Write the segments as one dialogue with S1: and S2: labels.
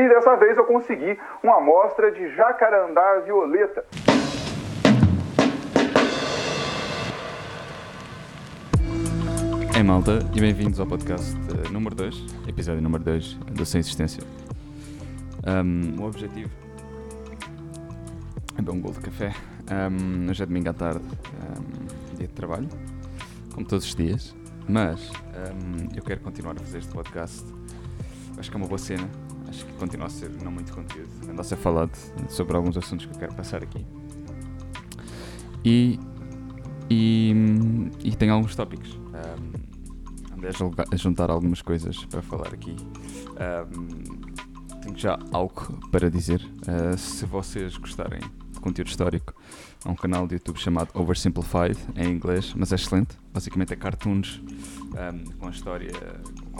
S1: E dessa vez eu consegui uma amostra de jacarandá violeta.
S2: Ei malta, e bem-vindos ao podcast uh, número 2, episódio número 2 do Sem Existência. Um, o objetivo é beber um gol de café. Um, hoje é domingo à tarde, um, dia de trabalho, como todos os dias, mas um, eu quero continuar a fazer este podcast. Acho que é uma boa cena, acho que continua a ser não muito conteúdo, anda a ser falado sobre alguns assuntos que eu quero passar aqui. E, e, e tem alguns tópicos. Um, andei a juntar algumas coisas para falar aqui. Um, tenho já algo para dizer. Uh, se vocês gostarem de conteúdo histórico, há um canal de YouTube chamado Oversimplified, em inglês, mas é excelente. Basicamente é cartoons um, com a história,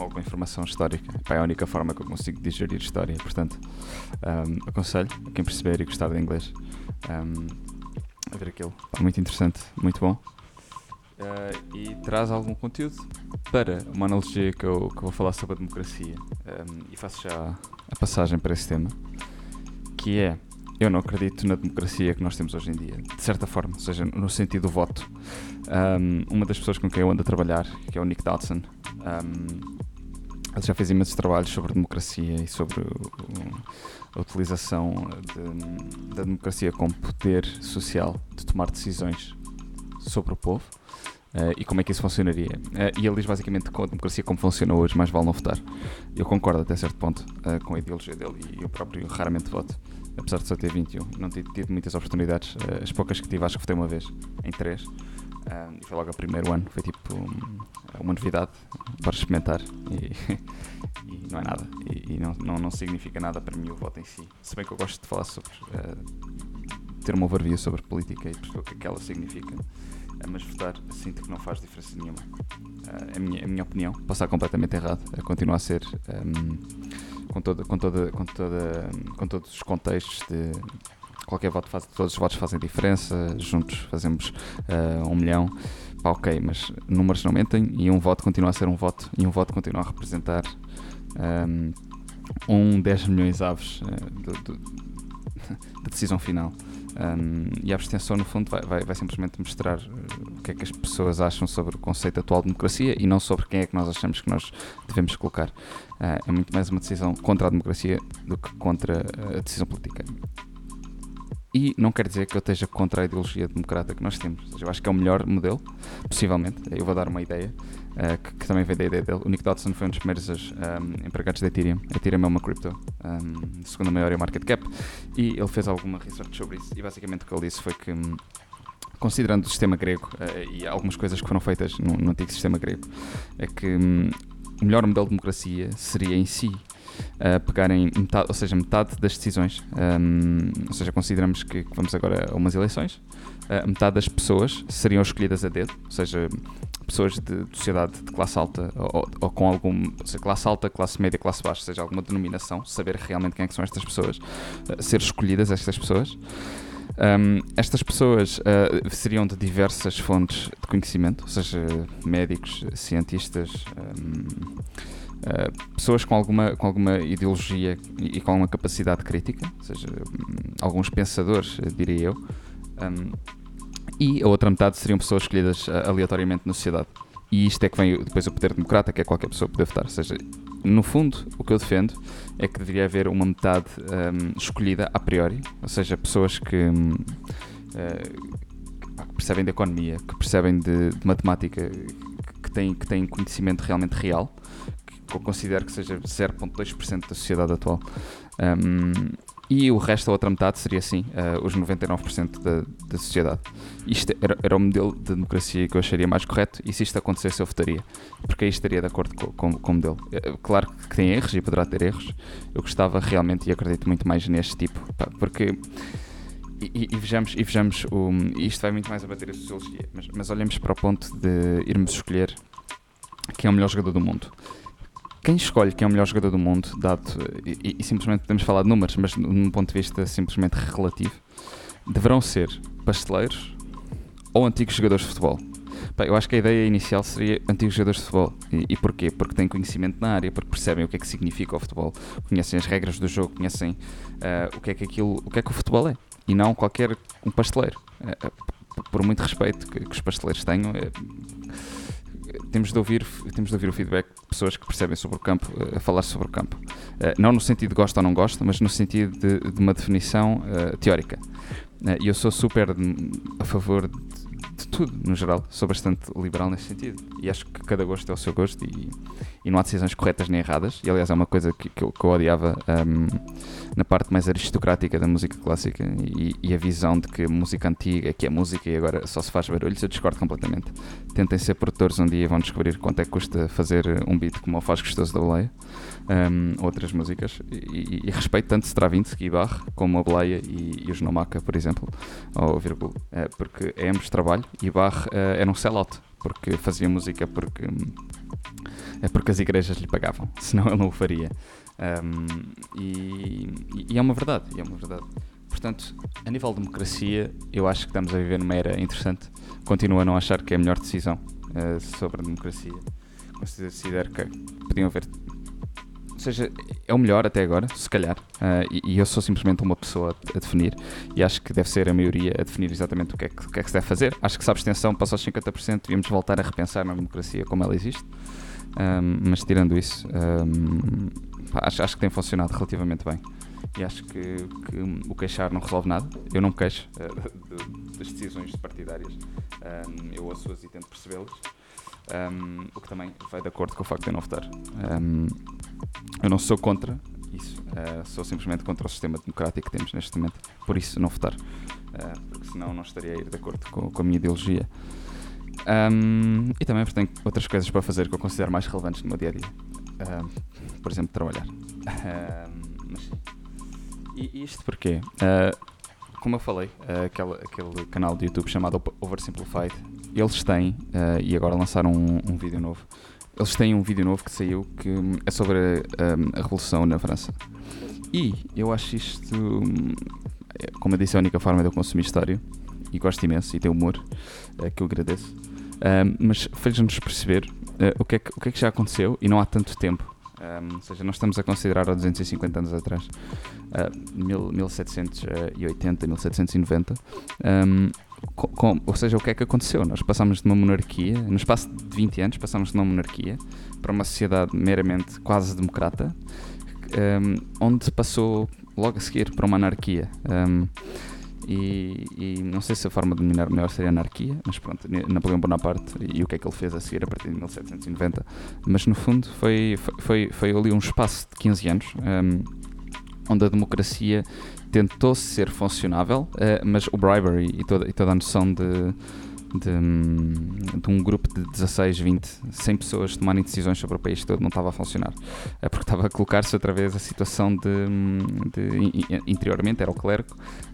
S2: com alguma informação histórica. é a única forma que eu consigo digerir história. Portanto, um, aconselho a quem perceber e gostar de inglês a ver aquilo. Muito interessante, muito bom. Uh, e traz algum conteúdo para uma analogia que eu, que eu vou falar sobre a democracia. Um, e faço já a passagem para esse tema, que é eu não acredito na democracia que nós temos hoje em dia, de certa forma, ou seja, no sentido do voto. Um, uma das pessoas com quem eu ando a trabalhar, que é o Nick Dodson, um, ele já fez imensos trabalhos sobre democracia e sobre a utilização de, da democracia como poder social de tomar decisões sobre o povo. Uh, e como é que isso funcionaria. Uh, e ele diz basicamente que a democracia como funciona hoje, mais vale não votar. Eu concordo até certo ponto uh, com a ideologia dele e eu próprio raramente voto, apesar de só ter 21. Não ter tido muitas oportunidades, as poucas que tive acho que votei uma vez, em três. E foi logo o primeiro ano, foi tipo um, uma novidade para experimentar e, e não é nada. E, e, não, não, não significa nada para mim o voto em si. Se bem que eu gosto de falar sobre. ter uma overview sobre política e perceber o que, é que ela significa mas votar sinto que não faz diferença nenhuma. Uh, a, minha, a minha opinião, posso estar completamente errado, uh, continua a ser um, com, toda, com, toda, com, toda, com todos os contextos de qualquer voto faz, todos os votos fazem diferença, juntos fazemos uh, um milhão. Pá, ok, mas números não mentem e um voto continua a ser um voto e um voto continua a representar um, um 10 milhões aves uh, do, do, da decisão final. Um, e a abstenção, no fundo, vai, vai, vai simplesmente mostrar uh, o que é que as pessoas acham sobre o conceito atual de democracia e não sobre quem é que nós achamos que nós devemos colocar. Uh, é muito mais uma decisão contra a democracia do que contra a decisão política. E não quer dizer que eu esteja contra a ideologia democrata que nós temos. Eu acho que é o melhor modelo, possivelmente. Eu vou dar uma ideia uh, que, que, também vem da ideia dele. O Nick Dodson foi um dos primeiros um, empregados da Ethereum. A Ethereum é uma cripto, um, segunda maior market cap, e ele fez alguma research sobre isso. E basicamente o que ele disse foi que. Um, considerando o sistema grego uh, e algumas coisas que foram feitas no, no antigo sistema grego, é que hum, o melhor modelo de democracia seria em si uh, pegarem metade, ou seja, metade das decisões. Um, ou seja, consideramos que, que, vamos agora a umas eleições, uh, metade das pessoas seriam escolhidas a dedo, ou seja, pessoas de, de sociedade de classe alta ou, ou com algum, ou seja, classe alta, classe média, classe baixa, seja alguma denominação, saber realmente quem é que são estas pessoas, uh, ser escolhidas estas pessoas. Um, estas pessoas uh, seriam de diversas fontes de conhecimento, ou seja, médicos, cientistas, um, Uh, pessoas com alguma, com alguma ideologia e, com alguma capacidade crítica, ou seja, um, alguns pensadores, uh, diria eu, e a outra metade seriam pessoas escolhidas uh, aleatoriamente na sociedade. E isto é que vem depois o poder democrata, que é qualquer pessoa poder votar. Ou seja, no fundo, o que eu defendo é que deveria haver uma metade um, escolhida a priori, ou seja, pessoas que, hum, que percebem de economia, que percebem de, de matemática, que têm, que têm conhecimento realmente real que eu considero que seja 0,2% da sociedade atual. Um, e o resto, a outra metade, seria assim, uh, os 99% da, da sociedade. Isto era, era o modelo de democracia que eu acharia mais correto e se isto acontecesse eu votaria, porque aí estaria de acordo com, com, com o modelo. Uh, claro que tem erros e poderá ter erros, eu gostava realmente e acredito muito mais neste tipo, pá, porque... E, e, vejamos, e vejamos o, isto vai muito mais a bater a sociologia, mas, mas olhemos para o ponto de irmos escolher quem é o melhor jogador do mundo quem escolhe quem é o melhor jogador do mundo, dado, e, e, simplesmente podemos falar de números, mas num ponto de vista simplesmente relativo, deverão ser pasteleiros ou antigos jogadores de futebol. Pá, eu acho que a ideia inicial seria antigos jogadores de futebol. E, e porquê? Porque têm conhecimento na área, porque percebem o que é que significa o futebol, conhecem as regras do jogo, conhecem uh, o, que é que aquilo, o que é que o futebol é. E não qualquer um pasteleiro. Uh, por muito respeito que, que os pasteleiros tenham, temos de, ouvir, temos de ouvir o feedback de pessoas que percebem sobre o campo, a falar sobre o campo. não no sentido de gosta ou não gosta, mas no sentido de, de uma definição teórica. E eu sou super a favor de de tudo, no geral. Sou bastante liberal nesse sentido. E acho que cada gosto é o seu gosto e, e não há decisões corretas nem erradas. E aliás, é uma coisa que, que, eu, que eu odiava um, na parte mais aristocrática da música clássica e, e, a visão de que música antiga é que é música e agora só se faz barulhos. Eu discordo completamente. Tentem ser produtores um dia e vão descobrir quanto é que custa fazer um beat como o Faz Gostoso da Boleia. Um, outras músicas e, e, respeito tanto Stravinsky e Bach como a Boleia e, e os Nomaka, por exemplo, ou Virgul, é, porque é ambos trabalho e Bach uh, era um sellout, porque fazia música porque, é porque as igrejas lhe pagavam, senão ele não o faria. Um, e, e, é uma verdade, é uma verdade. Portanto, a nível de democracia, eu acho que estamos a viver numa era interessante. Continuo a não achar que é a melhor decisão uh, sobre a democracia. Considero que podiam haver seja, é o melhor até agora, se calhar, uh, e, e, eu sou simplesmente uma pessoa a definir, e acho que deve ser a maioria a definir exatamente o que é que, que, é que se deve fazer. Acho que se a abstenção passou aos 50%, devíamos voltar a repensar na democracia como ela existe, um, mas tirando isso, um, acho, acho que tem funcionado relativamente bem. E acho que, que o queixar não resolve nada. Eu não me queixo uh, de, das decisões partidárias, um, eu ouço-as e tento percebê-las. O que também vai de acordo com o facto de eu não votar. Eu não sou contra isso, uh, sou simplesmente contra o sistema democrático que temos neste momento, por isso não votar, uh, porque senão não estaria a ir de acordo com, com a minha ideologia. Um, e também porque tenho outras coisas para fazer que eu considero mais relevantes no meu dia a dia. por exemplo, trabalhar. mas sim. E isto porquê? Uh, como eu falei, uh, aquele, aquele canal de YouTube chamado Oversimplified, eles têm, uh, e agora lançaram um, um, vídeo novo, eles têm um vídeo novo que saiu que é sobre a, a Revolução na França. E eu acho isto, hum, é, como eu disse, é a única forma de eu consumir história, e gosto imenso, e tem humor, uh, que eu agradeço, mas fez-nos perceber o, que é que, o que é que já aconteceu, e não há tanto tempo, um, ou seja, nós estamos a considerar há 250 anos atrás, uh, 1780, 1790. Um, com, com, ou seja, o que é que aconteceu? Nós passamos de uma monarquia, no espaço de 20 anos, passamos de uma monarquia para uma sociedade meramente quase democrata, um, onde passou logo a seguir para uma anarquia. Um, e, e, não sei se a forma de dominar melhor seria anarquia, mas pronto, Napoleão Bonaparte e o que é que ele fez a seguir a partir de 1790. Mas no fundo foi, foi, foi ali um espaço de 15 anos um, onde a democracia tentou ser funcionável, uh, mas o bribery e toda, e toda a noção de de, de, um grupo de 16, 20, 100 pessoas tomarem decisões sobre o país todo não estava a funcionar. É porque estava a colocar-se outra vez a situação de, de, interiormente era o clero,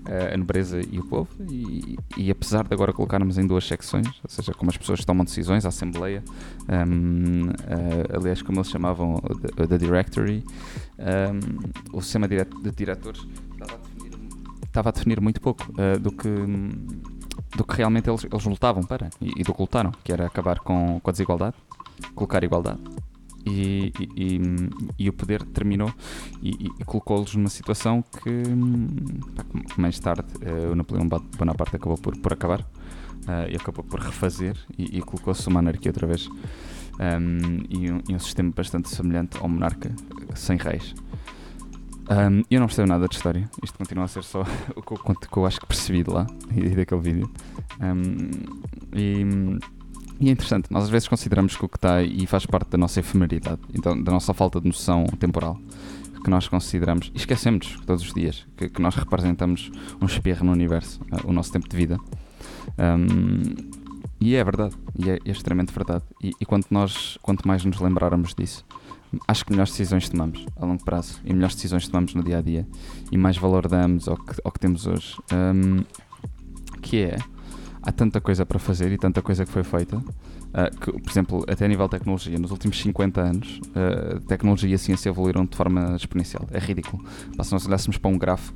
S2: eh, a nobreza e o povo, e, e, apesar de agora colocarmos em duas secções, ou seja, como as pessoas tomam decisões, a Assembleia, um, ehm, uh, eh, aliás, como eles chamavam da Directory, um, ehm, o sistema de diretores estava a definir, estava a definir muito pouco uh, do que do que realmente eles, eles lutavam para e, e do que lutaram, que era acabar com, com a desigualdade, colocar igualdade. E, e, e, o poder terminou e, e colocou-los numa situação que, pá, mais tarde uh, o Napoleão Bonaparte acabou por, por acabar uh, e acabou por refazer e, colocou-se uma anarquia outra vez um, e, um, um sistema bastante semelhante ao monarca sem reis. Um, eu não percebo nada de história. Isto continua a ser só o que eu, que eu acho que percebi de lá e daquele vídeo. Um, e, e, é interessante, nós às vezes consideramos que o que está e faz parte da nossa efemeridade, então, da nossa falta de noção temporal, que nós consideramos, e esquecemos todos os dias, que, que nós representamos um espirro no universo, uh, o nosso tempo de vida. Um, e é verdade, e é, é extremamente verdade. E, e quanto, nós, quanto mais nos lembrarmos disso, acho que melhores decisões tomamos a longo prazo e melhores decisões tomamos no dia a dia e mais valor damos ao que, ao que temos hoje. Um, que é, há tanta coisa para fazer e tanta coisa que foi feita Uh, que, por exemplo, até a nível de tecnologia, nos últimos 50 anos, uh, tecnologia e ciência evoluíram de forma exponencial. É ridículo. Pá, se nós olhássemos para um grafo,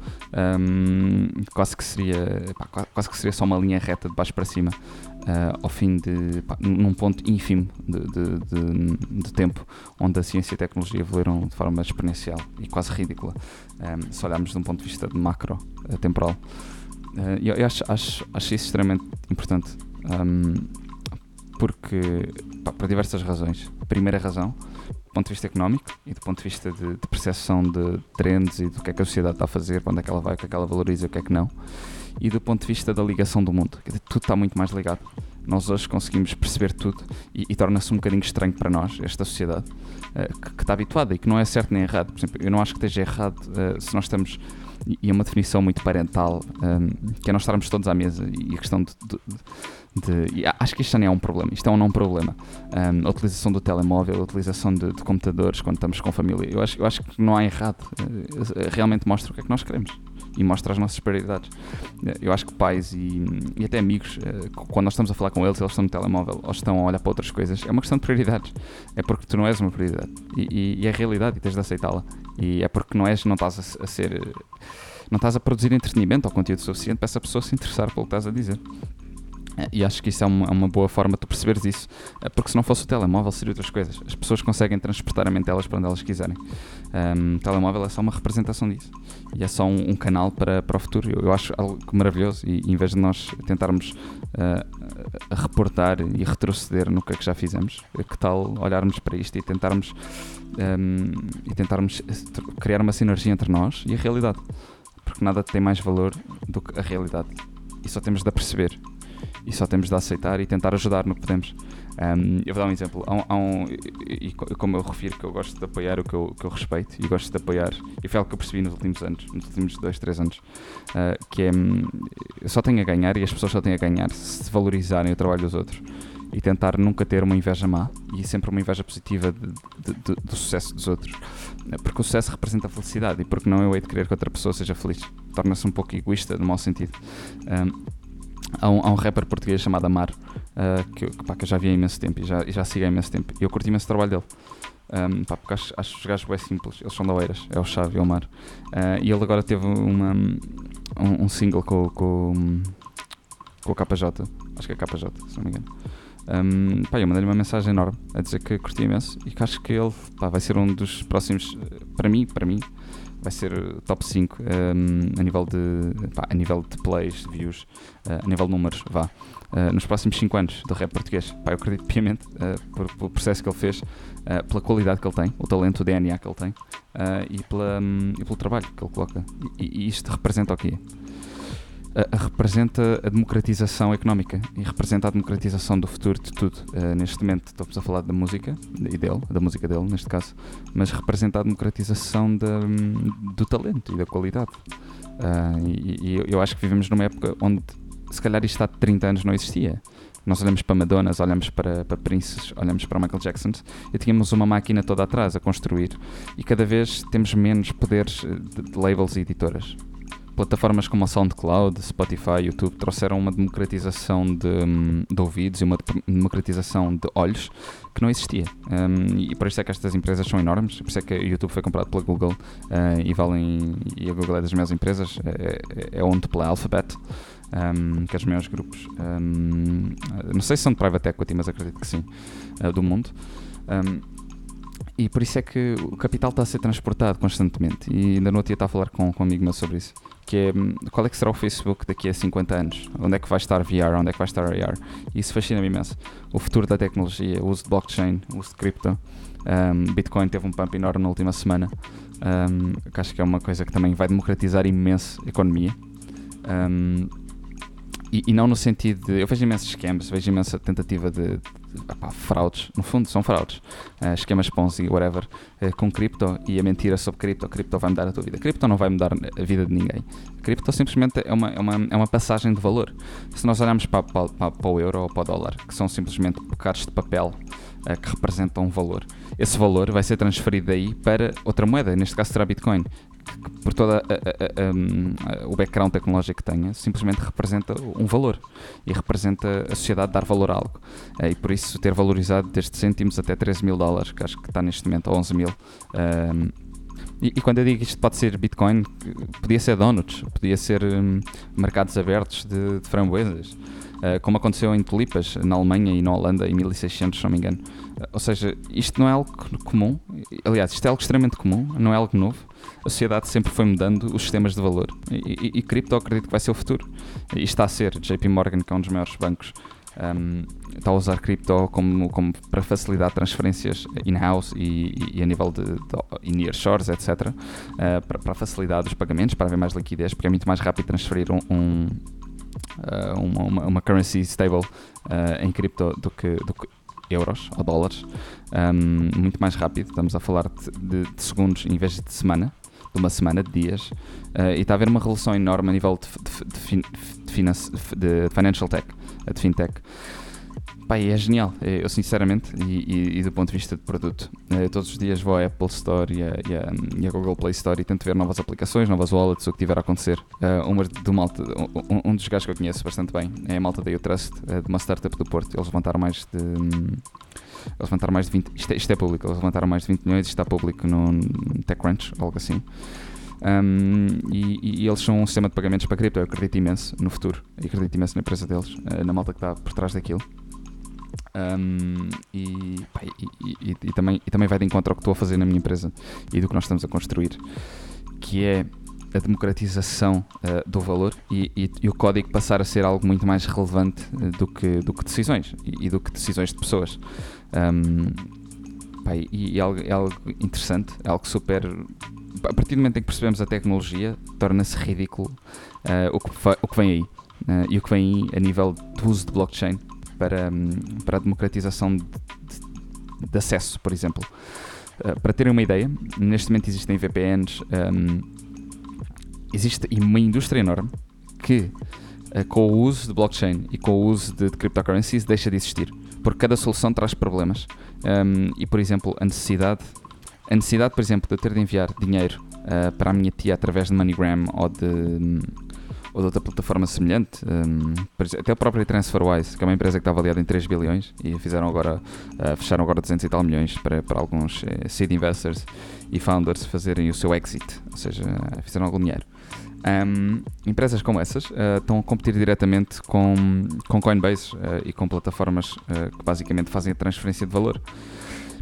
S2: um, quase, que seria, pá, quase que seria só uma linha reta de baixo para cima, uh, ao fim de. Pá, num ponto ínfimo de, de, de, de, tempo, onde a ciência e a tecnologia evoluíram de forma exponencial e quase ridícula. Um, se olharmos de um ponto de vista de macro temporal. eu, eu acho, acho, acho isso extremamente importante. Um, porque, pá, por diversas razões. Primeira razão, do ponto de vista económico e do ponto de vista de, de percepção de trends e do que é que a sociedade está a fazer, para onde é que ela vai, o que é que ela valoriza o que é que não. E do ponto de vista da ligação do mundo, tudo está muito mais ligado. Nós hoje conseguimos perceber tudo e, e torna-se um bocadinho estranho para nós, esta sociedade, uh, que, que, está habituada e que não é certo nem errado. Por exemplo, eu não acho que esteja errado uh, se nós estamos e é uma definição muito parental, um, que é nós estarmos todos à mesa e a questão de, de, de, acho que isto nem é um problema, isto é um não problema. Um, a utilização do telemóvel, a utilização de, de, computadores quando estamos com família, eu acho, eu acho que não há errado. Uh, realmente mostra o que é que nós queremos e mostra as nossas prioridades. Uh, eu acho que pais e, e até amigos, quando nós estamos a falar com eles, eles estão no telemóvel ou estão a olhar para outras coisas, é uma questão de prioridades. É porque tu não és uma prioridade e, e, e é a realidade e tens de aceitá-la. E é porque não és, não estás a, a ser. Não estás a produzir entretenimento ou conteúdo suficiente para essa pessoa se interessar pelo que estás a dizer. E acho que isso é uma, é uma, boa forma de tu perceberes isso, é, porque se não fosse o telemóvel, seria outras coisas. As pessoas conseguem transportar a mente delas para onde elas quiserem. Um, o telemóvel é só uma representação disso e é só um, um canal para, para o futuro. Eu, eu, acho algo maravilhoso. E em vez de nós tentarmos uh, reportar e retroceder no que é que já fizemos, é que tal olharmos para isto e tentarmos, um, e tentarmos criar uma sinergia entre nós e a realidade? Porque nada tem mais valor do que a realidade e só temos de a perceber e só temos de aceitar e tentar ajudar no que podemos. Um, eu vou dar um exemplo. Há um, há um, e, e, como eu refiro que eu gosto de apoiar o que eu, que eu respeito e gosto de apoiar, e foi algo que eu percebi nos últimos anos, nos últimos dois, três anos, uh, que é hum, só tenho a ganhar e as pessoas só têm a ganhar se valorizarem o trabalho dos outros e tentar nunca ter uma inveja má e sempre uma inveja positiva de, de, de, do sucesso dos outros. Porque o sucesso representa a felicidade e porque não eu hei de querer que outra pessoa seja feliz. Torna-se um pouco egoísta, no mau sentido. Um, Há um, há um rapper português chamado Amar, uh, que, pá, que eu já vi há imenso tempo e já, e já sigo há imenso tempo. E eu curti imenso o trabalho dele. Um, pá, porque acho, acho os gajos bem simples, eles são da Oeiras, é o Chave e o Omar. Uh, e ele agora teve uma, um, um single com, com, com o KJ, acho que é KJ, se não me engano. Um, pá, eu mandei-lhe uma mensagem enorme a dizer que curti imenso e que acho que ele pá, vai ser um dos próximos, para mim, para mim, vai ser top 5 um, a, nível de, pá, a nível de plays, views, uh, a nível de números, vá. Uh, nos próximos 5 anos do rap português. Pá, eu acredito piamente uh, pelo processo que ele fez, pela qualidade que ele tem, o talento, o DNA que ele tem e, pela, um, e pelo trabalho que ele coloca. E, e isto representa o quê? Representa a democratização económica e representa a democratização do futuro de tudo. Uh, neste momento estamos a falar da música e dele, da música dele neste caso, mas representa a democratização da, do talento e da qualidade. Uh, e, e, eu acho que vivemos numa época onde se calhar isto há 30 anos não existia. Nós olhamos para Madonnas, olhamos para, para Princes, olhamos para Michael Jackson e tínhamos uma máquina toda atrás a construir e cada vez temos menos poderes de, de labels e editoras plataformas como a SoundCloud, Spotify, YouTube trouxeram uma democratização de, hum, de ouvidos e uma democratização de olhos que não existia. Um, e por isso é que estas empresas são enormes, por isso é que o YouTube foi comprado pela Google uh, e valem e a Google é das maiores empresas, é, é, é owned pela Alphabet. Um, que é os maiores grupos, um, não sei se são de private equity, mas acredito que sim, uh, do mundo. Um, e por isso é que o capital está a ser transportado constantemente. E ainda não tinha estado a falar com, com um amigo meu sobre isso que é hum, qual é que será o Facebook daqui a 50 anos? Onde é que vai estar VR? Onde é que vai estar AR? Isso fascina-me imenso. O futuro da tecnologia, o uso de blockchain, o uso de cripto. Um, Bitcoin teve um pump enorme na última semana, um, que acho que é uma coisa que também vai democratizar imenso a economia. Um, e, e, não no sentido de. Eu vejo imensos scams, vejo imensa tentativa de, fraudes, no fundo são fraudes, uh, esquemas Ponzi, whatever, uh, com cripto e a mentira sobre cripto, cripto vai mudar a tua vida. Cripto não vai mudar a vida de ninguém. Cripto simplesmente é uma, é uma, é uma passagem de valor. Se nós olharmos para, para, para, o euro ou para o dólar, que são simplesmente bocados de papel uh, que representam um valor, esse valor vai ser transferido daí para outra moeda, neste caso será Bitcoin, por todo o background tecnológico que tenha, simplesmente representa um valor e representa a sociedade dar valor a algo. e por isso ter valorizado desde cêntimos até 13 mil dólares, que acho que está neste momento a 11 mil. E, e, quando eu digo isto pode ser Bitcoin, podia ser donuts, podia ser um, mercados abertos de, de framboesas, uh, como aconteceu em tulipas na Alemanha e na Holanda em 1600, se não me engano. Uh, ou seja, isto não é algo comum, aliás, isto é algo extremamente comum, não é algo novo. A sociedade sempre foi mudando os sistemas de valor e, e, e cripto acredito que vai ser o futuro. E está a ser. JP Morgan, que é um dos maiores bancos um, está a usar cripto como, como para facilitar transferências in-house e, e, a nível de, de near shores, etc. Uh, para, para, facilitar os pagamentos, para haver mais liquidez, porque é muito mais rápido transferir um, um uh, uma, uma, currency stable uh, em cripto do que, do que euros ou dólares. Um, muito mais rápido, estamos a falar de, de, de, segundos em vez de semana, de uma semana, de dias. e está a haver uma relação enorme a nível de, de, de, de financial tech a de fintech. Pá, é genial, eu sinceramente, e, e, e, do ponto de vista de produto. Eu, todos os dias vou à Apple Store e a, e, e Google Play Store e tento ver novas aplicações, novas wallets, o que tiver a acontecer. Uh, uma do malta, um, um, dos gajos que eu conheço bastante bem é a malta da Utrust, uh, de uma startup do Porto. Eles levantaram mais de. Eles levantaram mais de 20. Isto é, isto é, público, eles levantaram mais de 20 milhões e está público no TechCrunch, algo assim. Um, e, e, eles são um sistema de pagamentos para cripto. Eu acredito imenso no futuro, eu acredito imenso na empresa deles, uh, na malta que está por trás daquilo. Um, e, pá, e, e, também, e também vai de encontro ao que estou a fazer na minha empresa e do que nós estamos a construir, que é a democratização uh, do valor e, e, e, o código passar a ser algo muito mais relevante uh, do, que, do que decisões e, e, do que decisões de pessoas. Um, pá, e, é algo, é algo interessante, é algo super a partir do momento em que percebemos a tecnologia, torna-se ridículo uh, o, que o que vem aí. Uh, e o que vem aí a nível do uso de blockchain para, um, para a democratização de, de, de, acesso, por exemplo. Uh, para terem uma ideia, neste momento existem VPNs, um, existe uma indústria enorme que, com o uso de blockchain e com o uso de, de cryptocurrencies, deixa de existir. Porque cada solução traz problemas. Um, e, por exemplo, a necessidade a necessidade, por exemplo, de eu ter de enviar dinheiro uh, para a minha tia através de MoneyGram ou de, um, ou de outra plataforma semelhante, um, até a própria TransferWise, que é uma empresa que está avaliada em 3 bilhões e fizeram agora, uh, fecharam agora 200 e tal milhões para, para alguns uh, seed investors e founders fazerem o seu exit, ou seja, fizeram algum dinheiro. Um, empresas como essas uh, estão a competir diretamente com, com Coinbase uh, e com plataformas uh, que basicamente fazem a transferência de valor.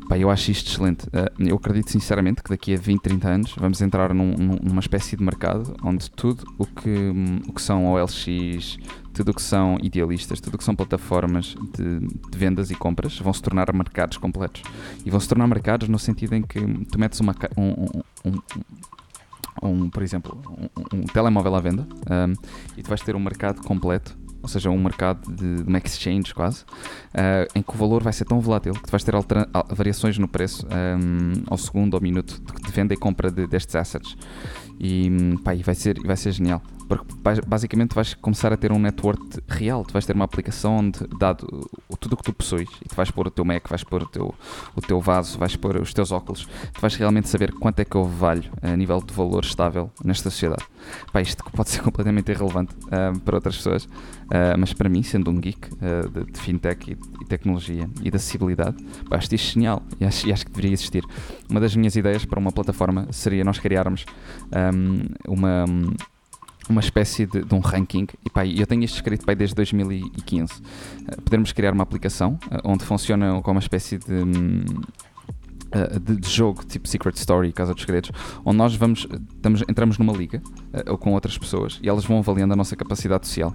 S2: Pá, eu acho isto excelente. Eu acredito sinceramente que daqui a 20, 30 anos vamos entrar num, numa espécie de mercado onde tudo o que, o que são OLX, tudo o que são idealistas, tudo o que são plataformas de, de, vendas e compras vão se tornar mercados completos. E vão se tornar mercados no sentido em que tu metes uma, um, um, um, por exemplo, um, telemóvel à venda um, e tu vais ter um mercado completo ou seja, um mercado de, de uma exchange quase, uh, em que o valor vai ser tão volátil que tu vais ter variações no preço um, ao segundo ou minuto de, de venda e compra de, destes assets. E, pá, e vai, ser, vai ser genial. Porque basicamente vais começar a ter um network real. Tu vais ter uma aplicação onde, dado tudo o que tu possuis, e tu vais pôr o teu Mac, vais pôr o teu, o teu vaso, vais pôr os teus óculos, tu vais realmente saber quanto é que eu valho a nível de valor estável nesta sociedade. Pá, isto pode ser completamente irrelevante uh, para outras pessoas, uh, mas para mim, sendo um geek uh, de, de, fintech e, tecnologia e de acessibilidade, pá, acho isto genial e acho, e acho, que deveria existir. Uma das minhas ideias para uma plataforma seria nós criarmos um, uma uma espécie de, de, um ranking. E pá, eu tenho isto escrito pá, desde 2015. Uh, eh, podermos criar uma aplicação uh, onde funciona como uma espécie de. Um, uh, de, de, jogo tipo Secret Story, Casa dos Segredos, onde nós vamos, estamos, entramos numa liga uh, ou com outras pessoas e elas vão avaliando a nossa capacidade social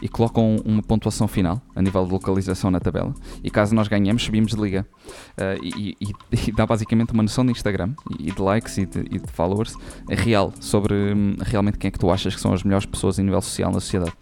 S2: e colocam uma pontuação final a nível de localização na tabela. E caso nós ganhemos, subimos de liga. Uh, e, e, e, dá basicamente uma noção de Instagram e de likes e de, e de followers real sobre um, realmente quem é que tu achas que são as melhores pessoas em nível social na sociedade.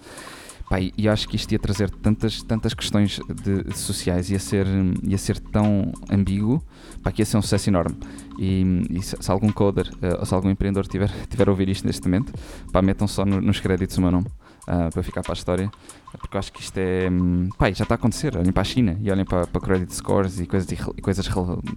S2: Pá, e acho que isto ia trazer tantas, tantas questões de, de sociais, ia ser, ia ser tão ambíguo, pá, que ia ser um sucesso enorme. E, e se, se, algum coder uh, ou se algum empreendedor tiver, tiver a ouvir isto neste momento, pá, metam só no, nos créditos o meu nome. Uh, para ficar para a história, porque eu acho que isto é. Um, pá, já está a acontecer. Olhem para a China e olhem para, para credit scores e coisas, e coisas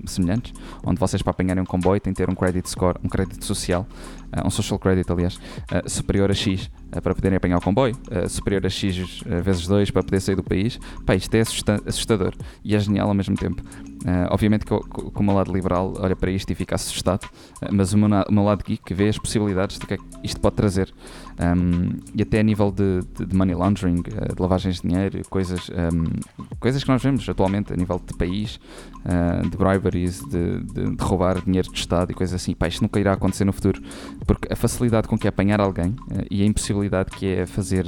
S2: semelhantes, onde vocês para apanharem um comboio têm que ter um credit score, um crédito social, uh, um social credit, aliás, uh, superior a X para poderem apanhar o comboio, superior a X vezes 2 para poder sair do país. Pá, isto é assustador e é genial ao mesmo tempo. Uh, obviamente que, que o meu lado liberal olha para isto e fica assustado, uh, mas o meu, o meu, lado geek vê as possibilidades do que é que isto pode trazer. Um, e até a nível de, de, de money laundering, uh, de lavagens de dinheiro, coisas, um, coisas que nós vemos atualmente a nível de país, de briberies, de, de, de, roubar dinheiro de Estado e coisas assim. Pá, isto nunca irá acontecer no futuro, porque a facilidade com que é apanhar alguém e a impossibilidade que é fazer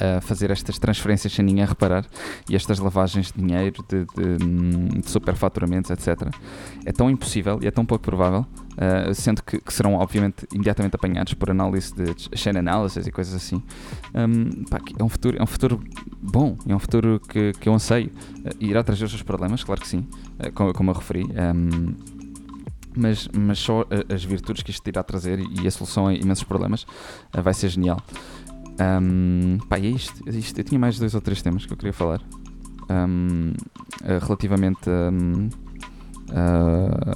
S2: a fazer estas transferências sem ninguém reparar e estas lavagens de dinheiro, de, de, de superfaturamentos, etc. É tão impossível e é tão pouco provável, uh, sendo que, que, serão obviamente imediatamente apanhados por análise de chain analysis e coisas assim. Um, pá, é, um futuro, é um futuro bom, é um futuro que, que eu anseio. Uh, irá trazer os seus problemas, claro que sim, uh, como, como eu referi. Um, mas, mas só as virtudes que isto irá trazer e a solução a imensos problemas vai ser genial. Um, pá, é isto, é isto. Eu tinha mais dois ou três temas que eu queria falar. Um, uh, relativamente. Um, uh,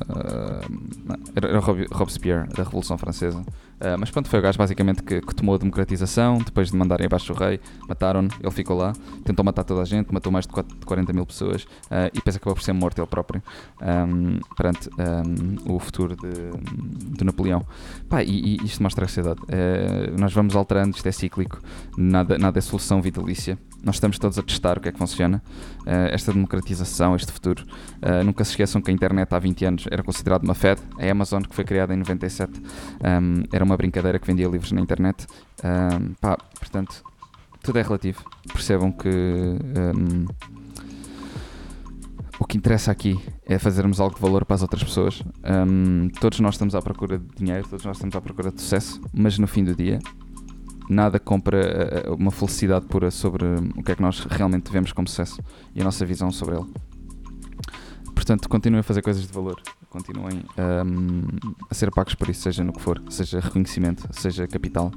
S2: era Robespierre, da Revolução Francesa. Uh, mas pronto, foi o gajo basicamente que, que, tomou a democratização, depois de mandarem abaixo o rei, mataram-no, ele ficou lá, tentou matar toda a gente, matou mais de 40 mil pessoas uh, e depois acabou por ser morto ele próprio um, perante um, o futuro de, de Napoleão. Pá, e, e, isto mostra a sociedade. Uh, nós vamos alterando, isto é cíclico, nada, nada é solução vitalícia. Nós estamos todos a testar o que é que funciona. esta democratização, este futuro. nunca se esqueçam que a internet há 20 anos era considerada uma Fed. A Amazon, que foi criada em 97, um, era uma brincadeira que vendia livros na internet. Um, pá, portanto, tudo é relativo. Percebam que um, o que interessa aqui é fazermos algo de valor para as outras pessoas. Um, todos nós estamos à procura de dinheiro, todos nós estamos à procura de sucesso, mas no fim do dia, nada compra eh, uma felicidade pura sobre o que é que nós realmente vemos como sucesso e a nossa visão sobre ele. Portanto, continuem a fazer coisas de valor continuem um, a ser pagos por isso, seja no que for, seja reconhecimento, seja capital,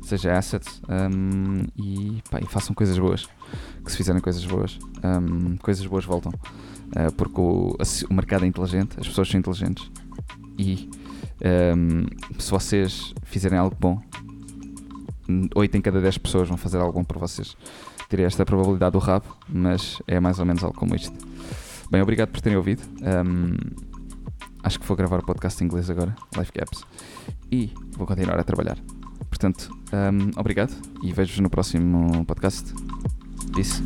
S2: seja assets, um, e, pá, e, façam coisas boas. Que se fizerem coisas boas, um, coisas boas voltam. Uh, porque o, o, mercado é inteligente, as pessoas são inteligentes, e se vocês fizerem algo bom, 8 em cada 10 pessoas vão fazer algo para vocês. Tirei esta probabilidade do rabo, mas é mais ou menos algo como isto. Bem, obrigado por terem ouvido. Um, acho que vou gravar o podcast em inglês agora, Life Gaps, e vou continuar a trabalhar. Portanto, um, obrigado e vejo-vos no próximo podcast. Peace.